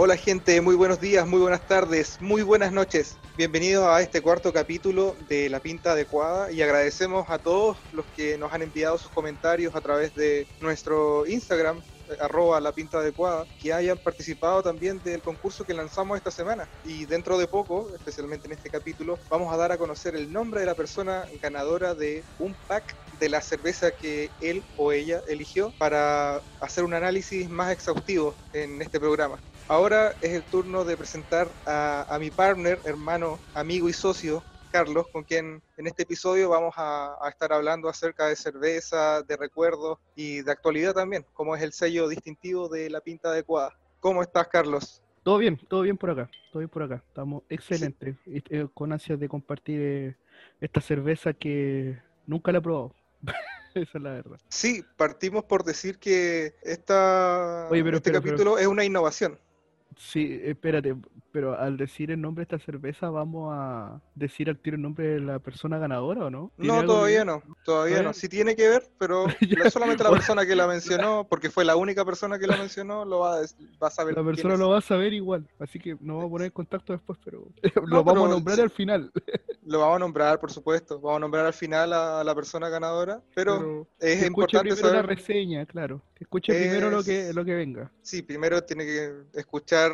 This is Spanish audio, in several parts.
Hola gente, muy buenos días, muy buenas tardes, muy buenas noches. Bienvenidos a este cuarto capítulo de La Pinta Adecuada y agradecemos a todos los que nos han enviado sus comentarios a través de nuestro Instagram, eh, arroba La que hayan participado también del concurso que lanzamos esta semana. Y dentro de poco, especialmente en este capítulo, vamos a dar a conocer el nombre de la persona ganadora de un pack de la cerveza que él o ella eligió para hacer un análisis más exhaustivo en este programa. Ahora es el turno de presentar a, mi partner, hermano, amigo y socio, Carlos, con quien en este episodio vamos a, estar hablando acerca de cerveza, de recuerdos y de actualidad también, como es el sello distintivo de la pinta adecuada. ¿Cómo estás, Carlos? Todo bien, todo bien por acá, todo bien por acá. Estamos excelentes, eh, con ansias de compartir eh, esta cerveza que nunca la he probado. Esa es la verdad. Sí, partimos por decir que esta, este capítulo es una innovación. Sí, espérate, pero al decir el nombre de esta cerveza, ¿vamos a decir al tiro el nombre de la persona ganadora o no? No, todavía no, todavía no. Sí tiene que ver, pero solamente la persona que la mencionó, porque fue la única persona que la mencionó, lo va a, saber. La persona lo va a saber igual, así que nos vamos a poner en contacto después, pero lo vamos a nombrar al final. Lo vamos a nombrar, por supuesto. Vamos a nombrar al final a, la persona ganadora, pero, es importante primero la reseña, claro. Que escuche primero lo que, lo que venga. Sí, primero tiene que escuchar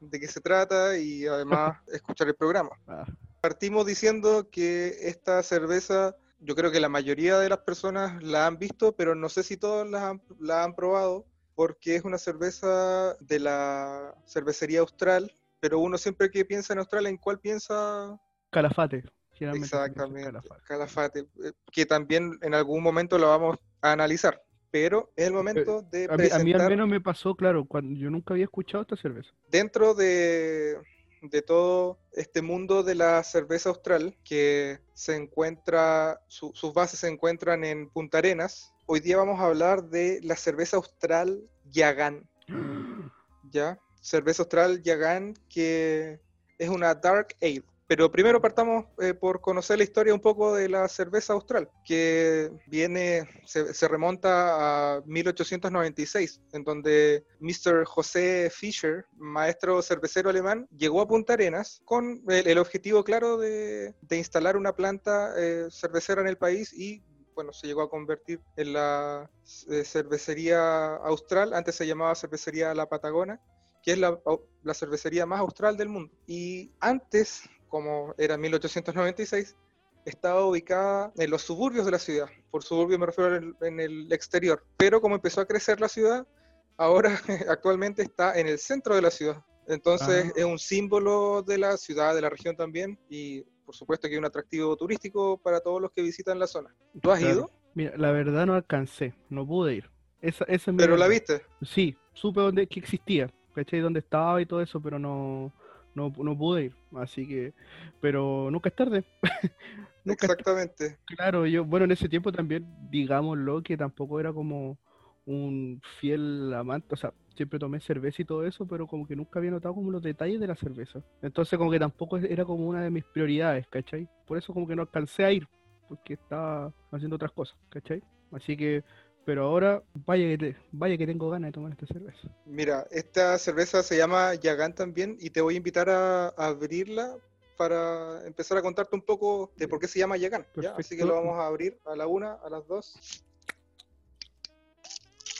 de qué se trata y además escuchar el programa. Ah. Partimos diciendo que esta cerveza, yo creo que la mayoría de las personas la han visto, pero no sé si todos la han, la han probado, porque es una cerveza de la cervecería austral, pero uno siempre que piensa en Australia, ¿en cuál piensa? Calafate. Exactamente, Calafate. Eh, que también en algún momento lo vamos a analizar. Pero es el momento de a presentar... Mí, a mí al menos me pasó, claro, cuando yo nunca había escuchado esta cerveza. Dentro de, de todo este mundo de la cerveza austral, que se encuentra, sus bases se encuentran en Punta Arenas, hoy día vamos a hablar de la cerveza austral Yagan. ¿Ya? Cerveza austral Yagan, que es una Dark Ale. Pero primero partamos eh, por conocer la historia un poco de la cerveza austral, que viene, se, remonta a 1896, en donde Mr. José Fischer, maestro cervecero alemán, llegó a Punta Arenas con el, objetivo claro de, instalar una planta eh, cervecera en el país y bueno, se llegó a convertir en la eh, cervecería austral, antes se llamaba cervecería La Patagona, que es la, la, cervecería más austral del mundo. Y antes como era 1896, estaba ubicada en los suburbios de la ciudad. Por suburbio me refiero en el, exterior. Pero como empezó a crecer la ciudad, ahora actualmente está en el centro de la ciudad. Entonces ah. es un símbolo de la ciudad, de la región también, y por supuesto que es un atractivo turístico para todos los que visitan la zona. ¿Tú has ido? Mira, la verdad no alcancé, no pude ir. Esa, ¿Pero la viste? Sí, supe dónde, que existía, ¿cachai? Dónde estaba y todo eso, pero no, no, no pude ir, así que, pero nunca es tarde. Exactamente. Claro, yo, bueno, en ese tiempo también, digámoslo, que tampoco era como un fiel amante, o sea, siempre tomé cerveza y todo eso, pero como que nunca había notado como los detalles de la cerveza. Entonces como que tampoco era como una de mis prioridades, ¿cachai? Por eso como que no alcancé a ir, porque estaba haciendo otras cosas, ¿cachai? Así que pero ahora vaya que, vaya que tengo ganas de tomar esta cerveza. Mira, esta cerveza se llama Yagán también y te voy a invitar a, abrirla para empezar a contarte un poco de por qué se llama Yagán. Así que lo vamos a abrir a la una, a las dos.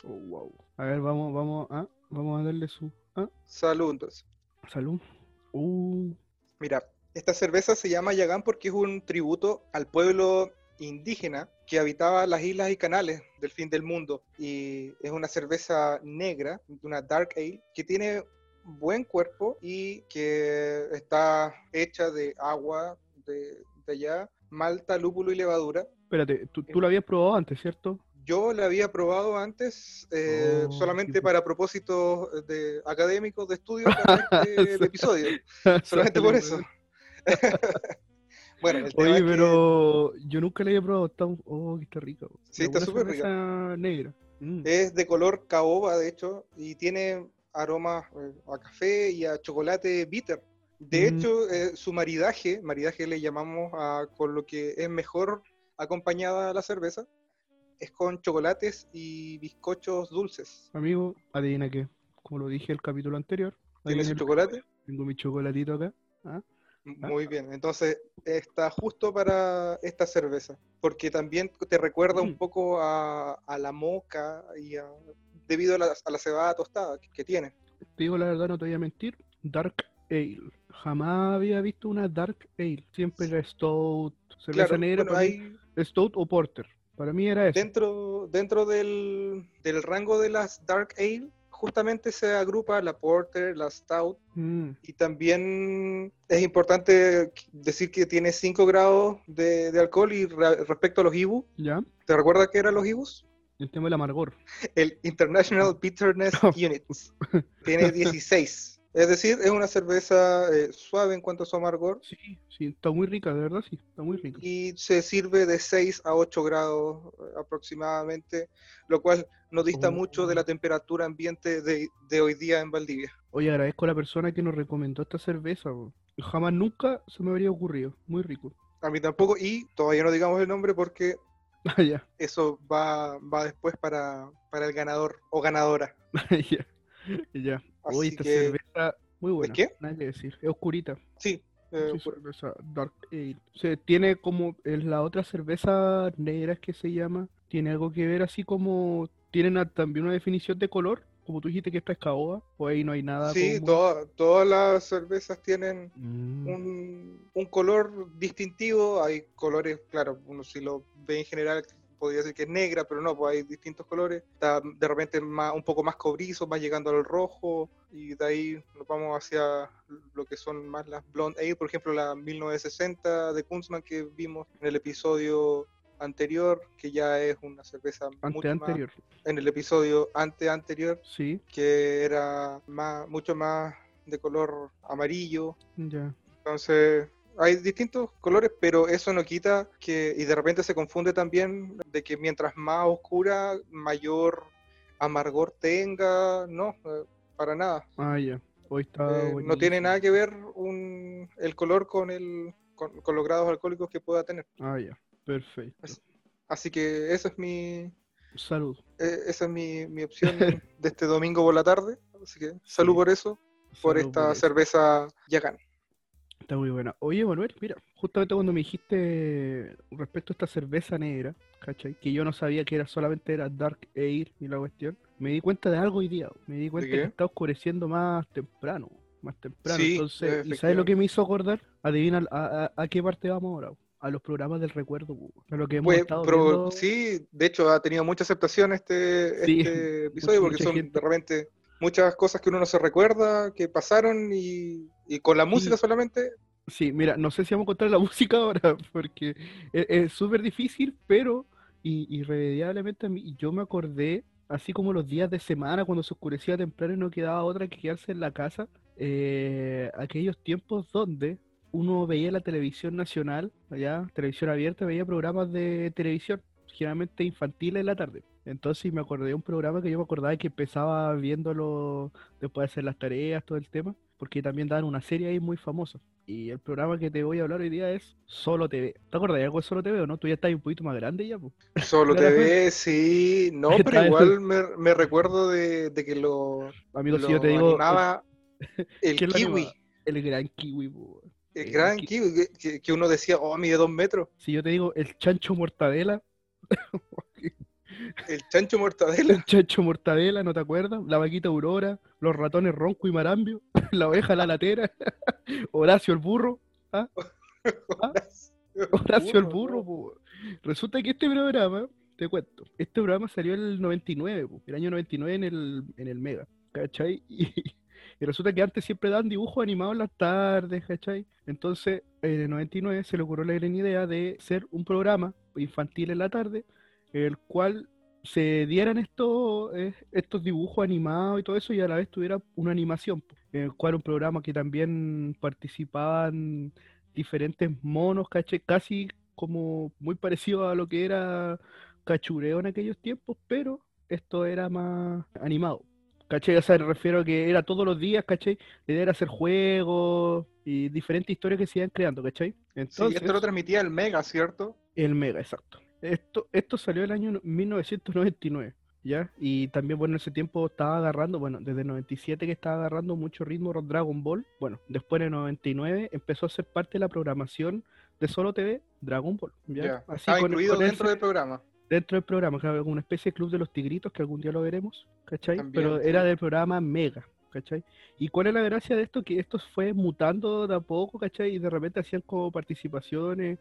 Oh, wow. A ver, vamos, vamos a, vamos a darle su. ¿ah? Salud, entonces. Salud. Uh. Mira, esta cerveza se llama Yagán porque es un tributo al pueblo indígena que habitaba las islas y canales del fin del mundo. Y es una cerveza negra, una dark ale, que tiene buen cuerpo y que está hecha de agua de, allá, malta, lúpulo y levadura. Espérate, tú, tú lo habías probado antes, ¿cierto? Yo la había probado antes eh, oh, solamente para propósitos de académicos de estudio para este episodio. solamente por eso. Bueno, Oye, pero yo nunca la había probado. Está... Oh, que está rico. Sí, está súper rica. negra. Mm. Es de color caoba, de hecho, y tiene aromas eh, a café y a chocolate bitter. De mm. hecho, eh, su maridaje, maridaje le llamamos a, con lo que es mejor acompañada la cerveza, es con chocolates y bizcochos dulces. Amigo, adivina qué, como lo dije el capítulo anterior, ¿Tiene Ahí su en el- chocolate? Tengo mi chocolatito acá. ¿ah? Muy bien, entonces está justo para esta cerveza, porque también te recuerda un Mm. poco a, a la moca y a- debido a la, a la cebada tostada que, que tiene. Te digo la verdad, no te voy a mentir. Dark Ale. Jamás había visto una Dark Ale. Siempre era Stout, cerveza Claro, negra, bueno, para mí, hay Stout o Porter. Para mí era eso. dentro, dentro del, del rango de las Dark Ale, justamente se agrupa la Porter, la Stout, Mm, y también es importante decir que tiene 5 grados de, de alcohol y re- respecto a los IBU, ¿Ya? ¿te recuerdas qué eran los IBUs? El tema del amargor. El International Bitterness Units. Tiene 16. Es decir, es una cerveza eh, suave en cuanto a su amargor Sí, sí, está muy rica, de verdad, sí, está muy rica. y se sirve de 6 a 8 grados eh, aproximadamente, lo cual no dista Oh. mucho de la temperatura ambiente de, de hoy día en Valdivia. Oye, agradezco a la persona que nos recomendó esta cerveza. po. Jamás nunca se me habría ocurrido. Muy rico. A mí tampoco, y todavía no digamos el nombre porque Ah, eso va, va después para, para el ganador o ganadora. ya, ya. Así esta que, cerveza, muy buena. qué? Nada que decir. Es oscurita. sí, eh, Sí, cerveza Dark Ale. Se tiene como es la otra cerveza negra que se llama, tiene algo que ver así como tienen a- también una definición de color, como tú dijiste que esta es caoba, o ahí no hay nada sí, toda- todas las cervezas tienen Mm, un, un color distintivo. Hay colores, claro, uno si lo ve en general podría decir que es negra, pero no, pues hay distintos colores. Está de repente más, un poco más cobrizo, más llegando al rojo, y de ahí nos vamos hacia lo que son más las Blonde Ale, por ejemplo, la 1960 de Kunzman que vimos en el episodio anterior, que ya es una cerveza ante mucho más- anterior. en el episodio ante anterior, Sí, que era más, mucho más de color amarillo, ya. entonces, hay distintos colores, pero eso no quita que, y de repente se confunde también, de que mientras más oscura, mayor amargor tenga, no, eh, para nada. Ah, ya. Hoy está Eh, no tiene nada que ver un, el color con, el, con, con los grados alcohólicos que pueda tener. Ah, ya. Perfecto. Así- Así que esa es mi, Salud. eh, esa es mi, mi opción de este domingo por la tarde. Así que salud Sí. por eso, por esta eso. cerveza Yagan. Está muy buena. Oye, Manuel, mira, justamente cuando me dijiste respecto a esta cerveza negra, ¿cachai? Que yo no sabía que era solamente era Dark Ale y la cuestión, me di cuenta de algo hoy día. Me di cuenta que está oscureciendo más temprano. Más temprano. Sí, Entonces, ¿y sabes lo que me hizo acordar? Adivina a, a- a qué parte vamos ahora. A los programas del recuerdo, po, a lo que hemos Pues, estado pero viendo. sí, de hecho ha tenido mucha aceptación este, Sí, este episodio mucha- porque mucha son gente. de repente muchas cosas que uno no se recuerda, que pasaron y, y con la música Sí. solamente, Sí, mira, no sé si vamos a encontrar la música ahora, porque es es súper difícil, pero irremediablemente a mí, yo me acordé, así como los días de semana, cuando se oscurecía temprano y no quedaba otra que quedarse en la casa, eh, aquellos tiempos donde uno veía la televisión nacional, allá, televisión abierta, veía programas de televisión, generalmente infantiles en la tarde. Entonces me acordé de un programa que yo me acordaba que empezaba viéndolo después de hacer las tareas, todo el tema, porque también daban una serie ahí muy famosa. Y el programa que te voy a hablar hoy día es Solo TV. ¿Te acordás de algo de Solo TV o no? Tú ya estás un poquito más grande ya, pues. solo ve, sí, no, pero igual me, me recuerdo de, de que lo, Amigo, si yo te digo animaba el ¿quién lo kiwi, animaba? el gran kiwi, po. el el gran ki- kiwi, que uno decía, oh, mide dos metros, Si yo te digo el chancho mortadela, el chancho el mortadela, chancho mortadela, ¿no te acuerdas? La vaquita Aurora, los ratones Ronco y Marambio, la oveja la latera, Horacio el burro, Horacio el burro, po. Resulta que este programa, te cuento, este programa salió en el 99, po, el año 99 en el, en el Mega, ¿cachai? Y, y resulta que antes siempre dan dibujos animados en las tardes, ¿cachai? Entonces, en el 99 se le ocurrió la gran idea de ser un programa infantil en la tarde, el cual se dieran estos, eh, estos dibujos animados y todo eso, y a la vez tuviera una animación, en el cual un programa que también participaban diferentes monos, ¿cachai? Casi como muy parecido a lo que era cachureo en aquellos tiempos, pero esto era más animado. ¿Cachai? O sea, me refiero a que era todos los días, ¿cachai? La idea era hacer juegos y diferentes historias que se iban creando, ¿cachai? sí, Entonces, esto lo transmitía el Mega, ¿cierto? el Mega, exacto. Esto, esto salió el año 1999. ¿ya? Y también, bueno, en ese tiempo estaba agarrando, bueno, desde el 97 que estaba agarrando mucho ritmo Dragon Ball. Bueno, después en el 99 empezó a ser parte de la programación de Solo TV Dragon Ball. ¿ya? Así incluido dentro del programa. Dentro del programa, claro, una especie de club de los tigritos que algún día lo veremos, ¿cachai? Pero era del programa Mega, ¿cachai? ¿Y cuál es la gracia de esto? Que esto fue mutando de a poco, ¿cachai? Y de repente hacían como participaciones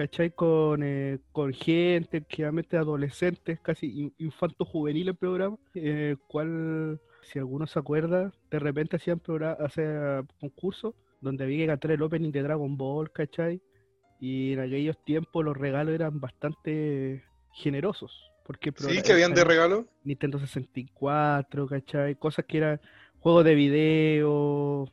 ¿cachai? Con, eh, con gente, generalmente adolescentes, casi infantos juveniles el programa, eh, cual, si alguno se acuerda, de repente hacían concursos donde había que cantar el opening de Dragon Ball, ¿cachai? Y en aquellos tiempos los regalos eran bastante generosos. Porque sí, que habían de regalo. Nintendo 64, ¿cachai? Cosas que eran juegos de video,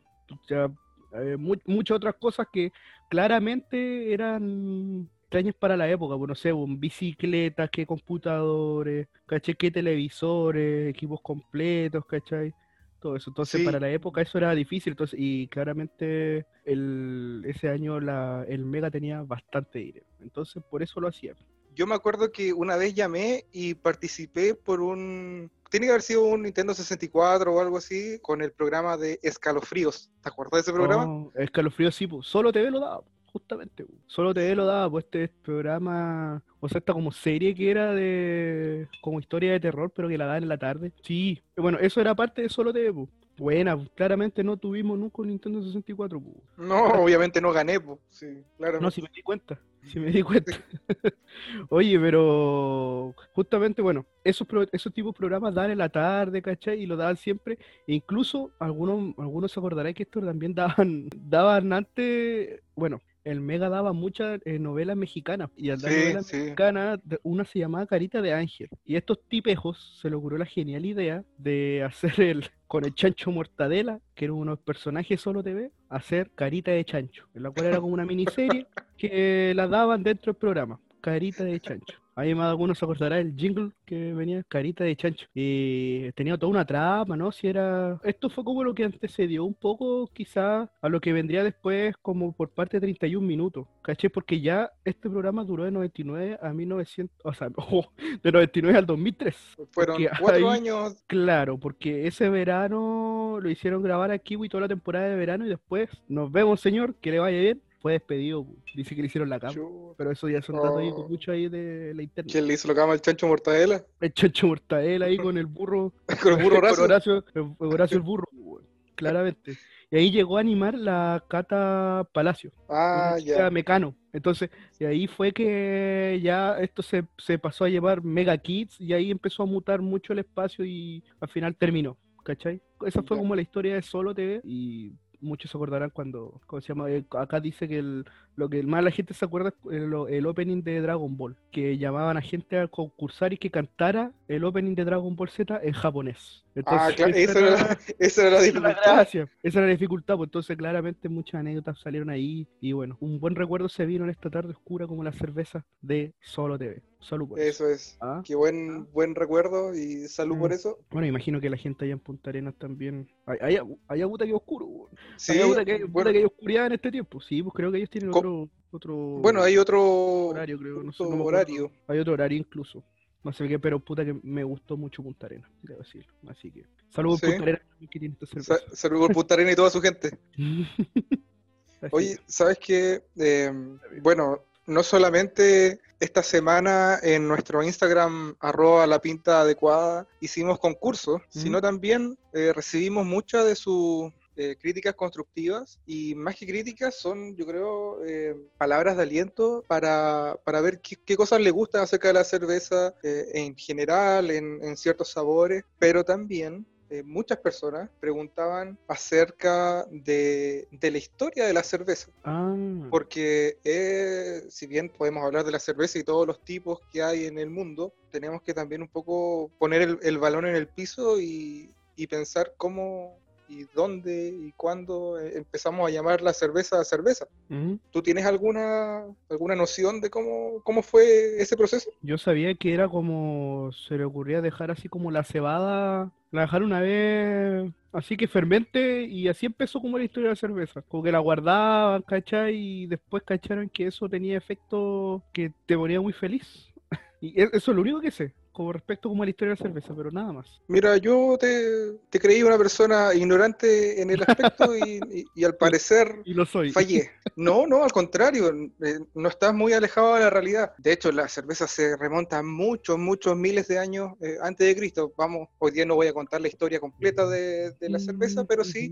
ya, eh, muchas otras cosas que claramente eran extrañas para la época, bueno, pues, no sé, bicicletas, qué computadores, ¿cachai? qué televisores, equipos completos, ¿cachai? Todo eso. Entonces, para la época eso era difícil, entonces, y claramente el, ese año la, el Mega tenía bastante dinero. Entonces, por eso lo hacía. Yo me acuerdo que una vez llamé y participé por un... Tiene que haber sido un Nintendo 64 o algo así, con el programa de Escalofríos. ¿Te acuerdas de ese programa? Oh, escalofríos sí, pues. Solo TV lo daba, justamente. Solo TV lo daba, pues este programa, o sea, esta como serie que era de... como historia de terror, pero que la daban en la tarde. Sí, bueno, eso era parte de Solo TV, pues. Buena, claramente no tuvimos nunca un Nintendo 64. Pues. No, obviamente no gané, pues. Sí, claro. No, si me di cuenta. Si me di cuenta. Oye, pero justamente, bueno, esos, esos tipos de programas dan en la tarde, ¿cachai? Y lo daban siempre. E incluso algunos, algunos se acordarán que esto también daban, daban antes, bueno, el Mega daba muchas eh, novelas mexicanas. Y al dar novelas mexicanas, una se llamaba Carita de Ángel. Y a estos tipejos se le ocurrió la genial idea de hacer el con el chancho mortadela, que era uno de los personajes solo TV, hacer Carita de Chancho, en la cual era como una miniserie que la daban dentro del programa. Carita de Chancho. Ahí más algunos se acordará el jingle que venía, carita de chancho. Y tenía toda una trama, ¿no? Si era. Esto fue como lo que antecedió un poco, quizás, a lo que vendría después, como por parte de 31 minutos. ¿Caché? Porque ya este programa duró de 99 a 1900. O sea, de 99 al 2003. Fueron cuatro años. Claro, porque ese verano lo hicieron grabar aquí y toda la temporada de verano y después nos vemos, señor, que le vaya bien fue despedido. Dice que le hicieron la cama. Pero eso ya son datos ahí, oh. mucho ahí de la internet. ¿Quién le hizo la cama al chancho mortadela? El chancho mortadela ahí con el burro. con el burro Horacio. Horacio, el burro, claramente. Y ahí llegó a animar la Cata Palacio. Ah, ya. Mecano. Entonces, y ahí fue que ya esto se, se pasó a llevar Mega Kids y ahí empezó a mutar mucho el espacio y al final terminó. ¿Cachai? Esa fue como la historia de Solo TV y muchos se acordarán cuando, ¿cómo se llama? Eh, acá dice que el, lo que más la gente se acuerda es el, opening de Dragon Ball, que llamaban a gente a concursar y que cantara el opening de Dragon Ball Z en japonés. ah, claro, esa era, esa era, la dificultad. esa era la dificultad, pues entonces claramente muchas anécdotas salieron ahí y bueno, un buen recuerdo se vino en esta tarde oscura como la cerveza de Solo TV. Salud por eso. Eso es. ¿Ah? Qué buen, ¿Ah? buen recuerdo y salud por mm. eso. Bueno, imagino que la gente allá en Punta Arenas también. Hay, hay, hay que oscuro. Sí, hay que, bueno. que hay oscuridad en este tiempo. Sí, pues creo que ellos tienen otro, otro. Bueno, hay otro horario, creo. No sé, horario. Hay otro horario incluso. No sé qué, pero puta que me gustó mucho Punta Arenas, debo decirlo. Así que. Saludos por Punta Arenas que tiene Saludos Punta Arenas y toda su gente. Oye, ¿sabes qué? Eh, bueno, no solamente esta semana en nuestro Instagram, arroba la pinta adecuada, hicimos concursos, sino también eh, recibimos muchas de sus eh, críticas constructivas y más que críticas son, yo creo, eh, palabras de aliento para, ver qué, cosas le gustan acerca de la cerveza en general, en ciertos sabores, pero también eh, muchas personas preguntaban acerca de, la historia de la cerveza. Ah. Porque eh, si bien podemos hablar de la cerveza y todos los tipos que hay en el mundo, tenemos que también un poco poner el, balón en el piso y, y pensar cómo, y dónde y cuándo eh, empezamos a llamar la cerveza cerveza. ¿Tú tienes alguna alguna noción de cómo, cómo fue ese proceso? Yo sabía que era como se le ocurría dejar así como la cebada, la dejar una vez así que fermente y así empezó como la historia de la cerveza. Como que la guardaban, ¿cachai? Y después cacharon que eso tenía efecto que te ponía muy feliz. Y e, eso es lo único que sé como respecto como a la historia de la cerveza, pero nada más. Mira, yo te, te creí una persona ignorante en el aspecto y, y- y al parecer Y lo soy. fallé. No, no, al contrario, eh, no estás muy alejado de la realidad. De hecho, la cerveza se remonta a muchos, muchos miles de años eh, antes de Cristo. Vamos, hoy día no voy a contar la historia completa de, de la cerveza, pero sí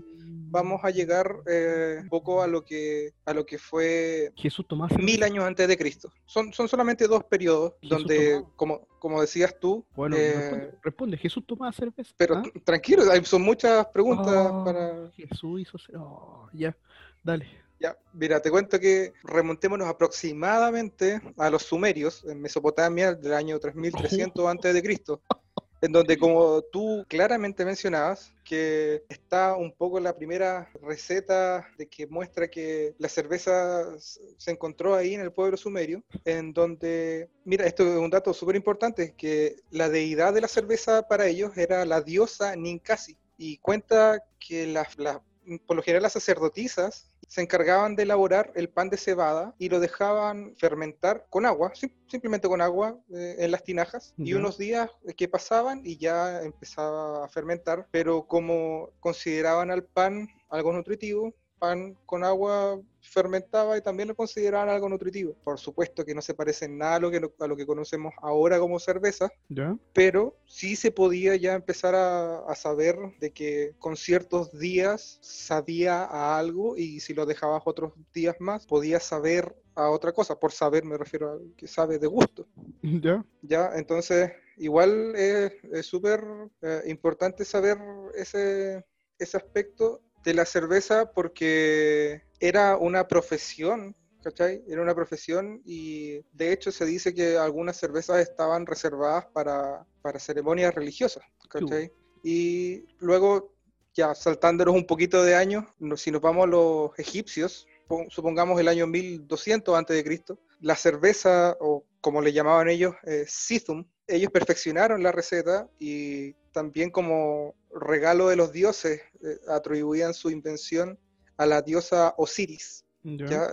vamos a llegar eh, un poco a lo que a lo que fue Jesús Tomás. mil años antes de Cristo. Son, son solamente dos periodos donde, como, como decías tú, Bueno, eh, responde, responde, Jesús tomaba cerveza. pero ¿Ah? tranquilo, hay- son muchas preguntas Oh, para... Jesús hizo. oh, ya, dale. Ya, mira, te cuento que remontémonos aproximadamente a los sumerios en Mesopotamia del año 3300 antes de Cristo, en donde como tú claramente mencionabas que está un poco la primera receta de que muestra que la cerveza se encontró ahí en el pueblo sumerio, en donde, mira, esto es un dato súper importante, que la deidad de la cerveza para ellos era la diosa Ninkasi, y cuenta que las, las- por lo general las sacerdotisas se encargaban de elaborar el pan de cebada y lo dejaban fermentar con agua, sim- simplemente con agua eh, en las tinajas, y unos días eh, que pasaban y ya empezaba a fermentar, pero como consideraban al pan algo nutritivo, pan con agua fermentaba y también lo consideraban algo nutritivo. Por supuesto que no se parece en nada a lo que, a lo que conocemos ahora como cerveza, ¿Ya? pero sí se podía ya empezar a, a saber de que con ciertos días sabía a algo y si lo dejabas otros días más podía saber a otra cosa. Por saber me refiero a que sabe de gusto. ¿Ya? Ya, entonces igual es es súper eh, importante saber ese, ese aspecto de la cerveza porque era una profesión, ¿cachai? Era una profesión y de hecho se dice que algunas cervezas estaban reservadas para, para ceremonias religiosas, ¿cachai? Y luego, ya saltándonos un poquito de años, si nos vamos a los egipcios, pon- supongamos el año 1200 antes de Cristo, la cerveza, o como le llamaban ellos, eh, Sithum, ellos perfeccionaron la receta y también como regalo de los dioses eh, atribuían su invención a la diosa Osiris.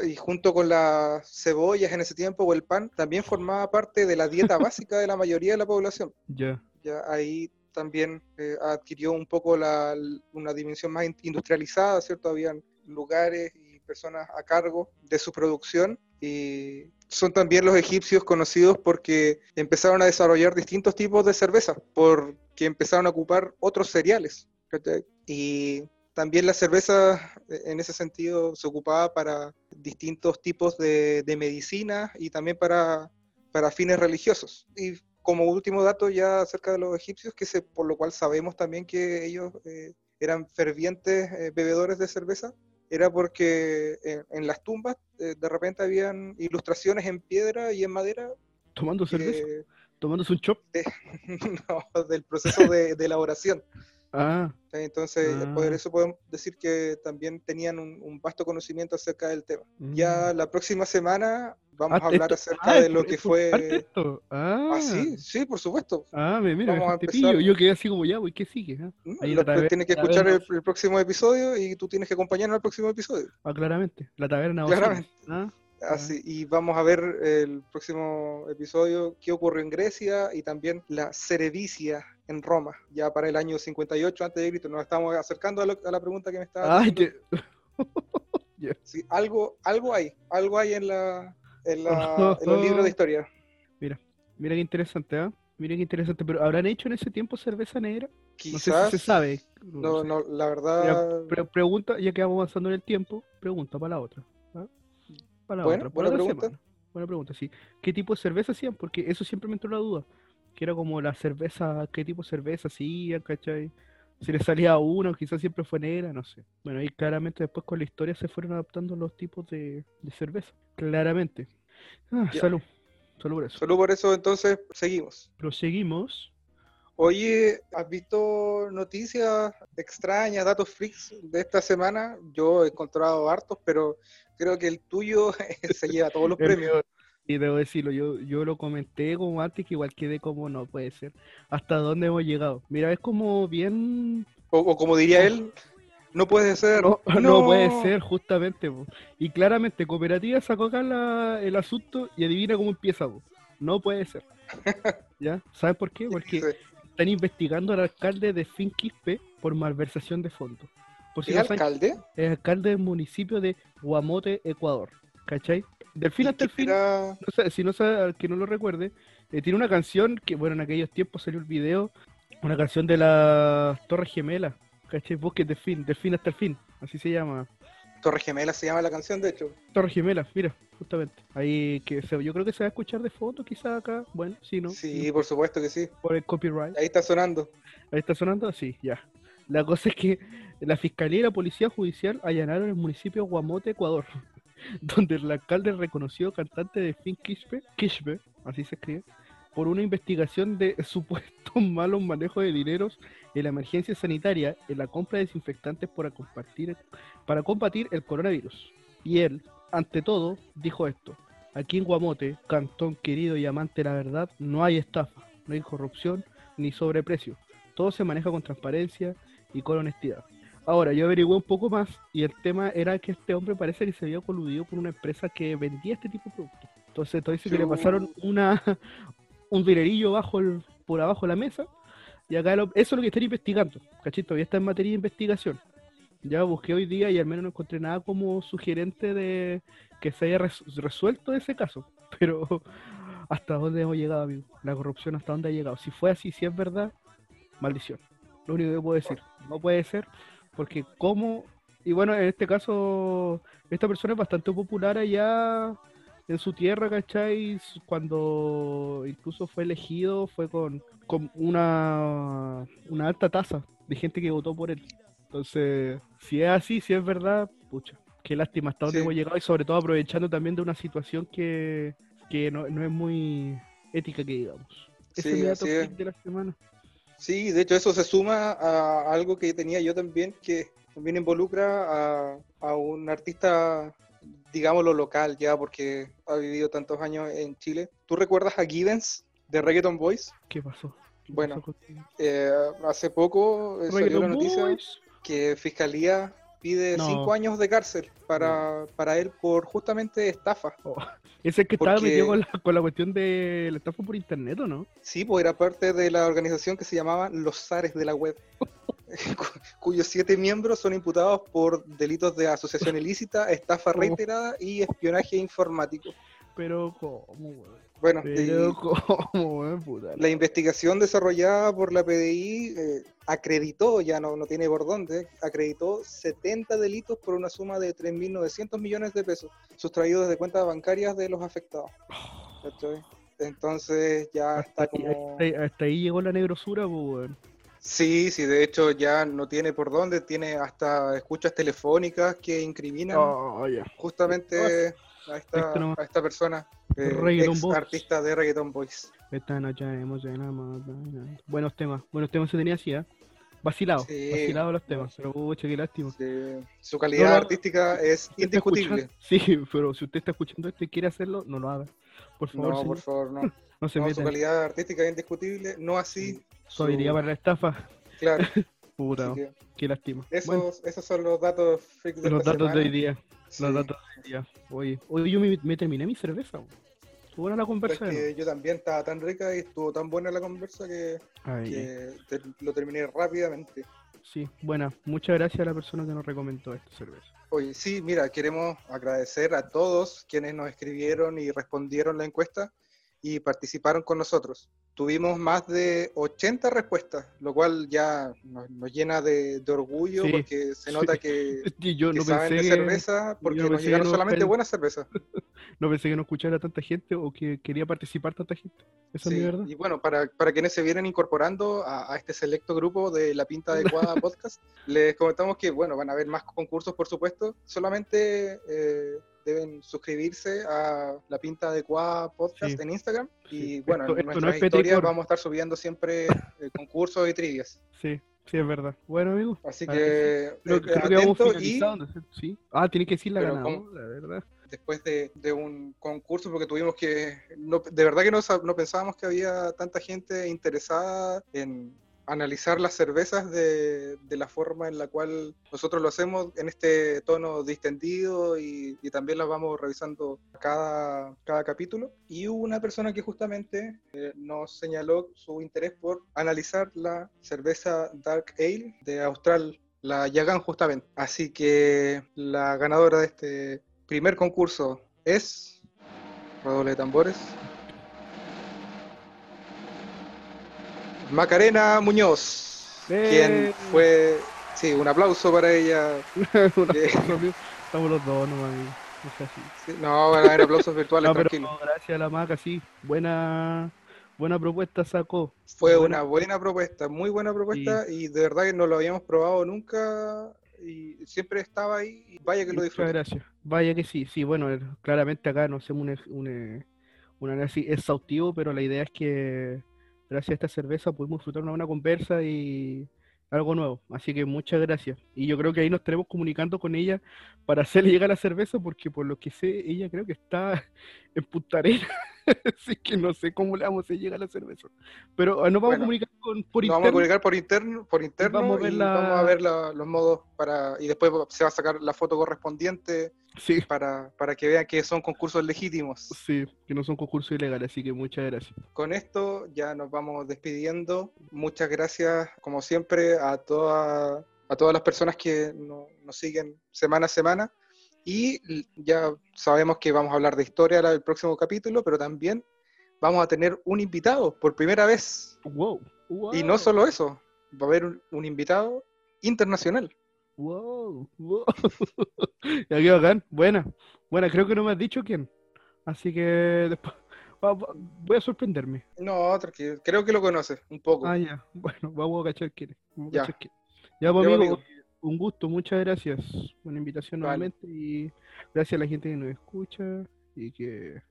Y junto con las cebollas en ese tiempo o el pan, también formaba parte de la dieta básica de la mayoría de la población. Ya. Ya ahí también eh, adquirió un poco la, una dimensión más in- industrializada, ¿cierto? Habían lugares personas a cargo de su producción y son también los egipcios conocidos porque empezaron a desarrollar distintos tipos de cerveza, porque empezaron a ocupar otros cereales. Y también la cerveza eh, en ese sentido se ocupaba para distintos tipos de, de medicina y también para, para fines religiosos. Y como último dato ya acerca de los egipcios, que se, por lo cual sabemos también que ellos eh, eran fervientes eh, bebedores de cerveza, era porque en, en las tumbas eh, de repente habían ilustraciones en piedra y en madera Tomando cerveza. que- Tomándose un chop. no, del proceso de, de elaboración. Ah, Entonces, Ah. por eso podemos decir que también tenían un, un vasto conocimiento acerca del tema. mm. Ya la próxima semana vamos Ah, a hablar esto- acerca ah, de lo que fue... esto. Ah, Ah, sí, sí, por supuesto. Ah, mira, Vamos a empezar. Yo quedé así como ya, güey, ¿qué sigue? ah? ¿no? Ahí la taberna- tienes que escuchar el, próximo episodio y tú tienes que acompañarnos al próximo episodio. Ah, claramente. La taberna. Claramente. Así, y vamos a ver el próximo episodio qué ocurrió en Grecia y también la Cerevisia en Roma, ya para el año 58 antes de Cristo. Nos estamos acercando a, lo- a la pregunta que me estaba Ay, Sí, algo, algo hay, algo hay en, la, en, la- en los libros de historia. Mira qué interesante, ¿ah? Mira qué interesante. Pero ¿habrán hecho en ese tiempo cerveza negra? No Quizás, sé si se sabe. no, sé. no, la Mira, verdad, pre- pregunta, ya que vamos avanzando en el tiempo, pregunta para la otra. Para Bueno, otra, para buena otra pregunta. semana. Buena pregunta, sí. ¿Qué tipo de cerveza hacían? Porque eso siempre me entró la duda. Que era como la cerveza, ¿qué tipo de cerveza hacían, cachai? Si le salía uno, quizás siempre fue negra, no sé. Bueno, ahí claramente después con la historia se fueron adaptando los tipos de, de cerveza. Claramente. Ah, salud. Salud por eso. solo por eso entonces seguimos. Proseguimos. Oye, ¿has visto noticias extrañas, datos freaks de esta semana? Yo he encontrado hartos, pero creo que el tuyo se lleva todos los premios. Y debo decirlo, yo, yo lo comenté como antes, que igual quedé como no puede ser. ¿Hasta dónde hemos llegado? Mira, es como bien. O, o como diría él, no puede ser. No, no puede ser, justamente. po. Y claramente, Cooperativa sacó acá la- el asunto y adivina cómo empieza. po. No puede ser. ¿Ya? ¿Sabes por qué? Porque. Están investigando al alcalde de Finquispe por malversación de fondos. Por si ¿Es no saben, alcalde? es alcalde del municipio de Guamote, Ecuador. ¿Cachai? Del fin ¿Y hasta el fin. era? no sé, si no sabe, al que no lo recuerde, eh, tiene una canción que, bueno, en aquellos tiempos salió el video, una canción de las Torres Gemelas, ¿cachai? Bosques del fin, del fin hasta el fin, así se llama. Torre Gemela se llama la canción, de hecho. Torres Gemelas, mira, justamente. Ahí que se- yo creo que se va a escuchar de fondo, quizás acá, bueno, sí, ¿no? Sí, por supuesto que sí. Por el copyright. Ahí está sonando. Ahí está sonando, sí, ya. La cosa es que la Fiscalía y la Policía Judicial allanaron el municipio de Guamote, Ecuador, donde el alcalde reconoció cantante de Fin Quispe, Quispe, así se escribe, por una investigación de supuestos malos manejos de dineros en la emergencia sanitaria en la compra de desinfectantes para compartir, para combatir el coronavirus. Y él, ante todo, dijo esto. Aquí en Guamote, cantón querido y amante de la verdad, no hay estafa, no hay corrupción ni sobreprecio. Todo se maneja con transparencia y con honestidad. Ahora, yo averigué un poco más y el tema era que este hombre parece que se había coludido con una empresa que vendía este tipo de productos. Entonces, todo dice que le pasaron una un dinerillo bajo el, por abajo de la mesa y acá lo- eso es lo que están investigando. ¿Cachai? Todavía está en materia de investigación. Ya busqué hoy día y al menos no encontré nada como sugerente de que se haya res- resuelto ese caso. Pero hasta dónde hemos llegado, amigo. La corrupción hasta dónde ha llegado. Si fue así, si es verdad, maldición. Lo único que puedo decir. No puede ser, porque como... Y bueno, en este caso, esta persona es bastante popular allá en su tierra, ¿cachai? Cuando incluso fue elegido, fue con, con una, una alta tasa de gente que votó por él. Entonces, si es así, si es verdad, pucha, qué lástima hasta dónde Sí. hemos llegado y sobre todo aprovechando también de una situación que, que no, no es muy ética, que digamos. Ese es Sí, así es. de la semana. Sí, de hecho eso se suma a algo que tenía yo también, que también involucra a, a un artista, digámoslo local ya, porque ha vivido tantos años en Chile. ¿Tú recuerdas a Giddens de Reggaeton Boys? ¿Qué pasó? ¿Qué Bueno, pasó? Eh, hace poco eh, salió la noticia Boys. que Fiscalía pide No. cinco años de cárcel para, para él por justamente estafa. Oh, Ese que estaba metido con la, con la cuestión de la estafa por internet, ¿o no? Sí, pues era parte de la organización que se llamaba Los Zares de la Web, cuyos siete miembros son imputados por delitos de asociación ilícita, estafa Oh. reiterada y espionaje informático. Pero, ¿cómo, weón? Bueno, Pero, y ¿cómo, weón? Puta. la investigación desarrollada por la PDI eh, acreditó, ya no, no tiene por dónde, acreditó 70 delitos por una suma de 3.900 millones de pesos sustraídos de cuentas bancarias de los afectados. ¿cachai? Entonces ya está Hasta, ahí- como... hasta ahí- hasta ahí llegó la negrosura, pues, weón. Sí, sí, de hecho ya no tiene por dónde, tiene hasta escuchas telefónicas que incriminan Oh, ya. justamente a esta, a esta persona, eh, Reggaeton ex Boys. artista de Reggaeton Boys. Esta noche emocionamos. Buenos temas. Buenos temas se tenía así, ¿eh? Vacilado. Sí. Vacilado los temas. Pero, pucha, qué lástima. Sí, su calidad No, no, artística es ¿Usted está indiscutible. Sí, pero si usted está escuchando esto y quiere hacerlo, no lo haga. Por favor, No, señor, por favor, no. No se No, su meta. calidad artística es indiscutible, no así. Su habilidad para la estafa. Claro, Puta, que qué lástima. esos, Bueno, esos son los datos de los datos de hoy semana. día. Sí. Los datos de hoy día. Oye, oye yo me, me terminé mi cerveza. weón. Estuvo buena la Es conversa. que yo también estaba tan rica y estuvo tan buena la conversa que, que te- lo terminé rápidamente. Sí, buena. Muchas gracias a la persona que nos recomendó esta cerveza. Oye, sí, mira, queremos agradecer a todos quienes nos escribieron y respondieron la encuesta y participaron con nosotros. Tuvimos más de 80 respuestas, lo cual ya nos, nos llena de, de orgullo Sí, porque se nota sí. que, yo que no saben pensé de cerveza porque yo nos llegaron no solamente pen- buenas cervezas. no pensé que no escuchara tanta gente o que quería participar tanta gente. Esa es Sí, mi verdad. Y bueno, para, para quienes se vienen incorporando a, a este selecto grupo de La Pinta Adecuada Podcast, les comentamos que, bueno, van a haber más concursos, por supuesto. Solamente eh, deben suscribirse a La Pinta Adecuada Podcast Sí. en Instagram. Y bueno, Esto- en esto nuestras es historias vamos a estar subiendo siempre eh, concursos y trivias. Sí, sí, es verdad. Bueno, amigo. Así que, Creo, eh, creo que vamos y finalizando. ¿sí? Ah, tiene que decir la ganadora, la verdad. después de, de un concurso, porque tuvimos que, no- de verdad que no, no pensábamos que había tanta gente interesada en, analizar las cervezas de, la forma en la cual nosotros lo hacemos en este tono distendido y, también las vamos revisando cada, capítulo. Y hubo una persona que justamente eh, nos señaló su interés por analizar la cerveza Dark Ale de Austral, la Yagan justamente. Así que la ganadora de este primer concurso es... Redoble de tambores. Macarena Muñoz, quien eh. fue, sí, un aplauso para ella. Estamos los dos nomás. No, no, van a haber aplausos virtuales, no, tranquilo. No, gracias a la Maca, sí. Buena, buena propuesta sacó. Fue una buena propuesta, muy buena propuesta y de verdad que no lo habíamos probado nunca y siempre estaba ahí vaya que lo disfruté. Muchas gracias. Vaya que sí, sí, bueno, claramente acá no hacemos un, un, un análisis exhaustivo, pero la idea es que gracias a esta cerveza pudimos disfrutar una buena conversa y algo nuevo. Así que muchas gracias. Y yo creo que ahí nos tenemos comunicando con ella para hacerle llegar la cerveza, porque por lo que sé, ella creo que está en Punta Así que no sé cómo le vamos a llegar la cerveza. Pero ah, nos vamos a comunicar con, por interno. Vamos a comunicar por interno, por interno vamos a ver, y vamos a ver los modos para. Y después se va a sacar la foto correspondiente sí. para, para que vean que son concursos legítimos. Sí, que no son concursos ilegales, así que muchas gracias. Con esto ya nos vamos despidiendo. Muchas gracias, como siempre, a, toda, a todas las personas que nos siguen semana a semana. Y ya sabemos que vamos a hablar de historia en el próximo capítulo, pero también vamos a tener un invitado por primera vez. Wow, Y no solo eso, va a haber un, invitado internacional. Wow, wow. ya qué bacán. Buena, buena, creo que no me has dicho quién. Así que después voy a sorprenderme. No, tranquilo, creo que lo conoces un poco. Ah, ya, bueno, vamos a cachar quién es. Ya, ya pues, amigo, un gusto, muchas gracias. Una invitación nuevamente y gracias a la gente que nos escucha y que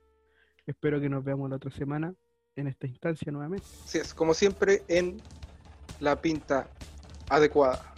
espero que nos veamos la otra semana en esta instancia nuevamente. Así es, como siempre en la pinta adecuada.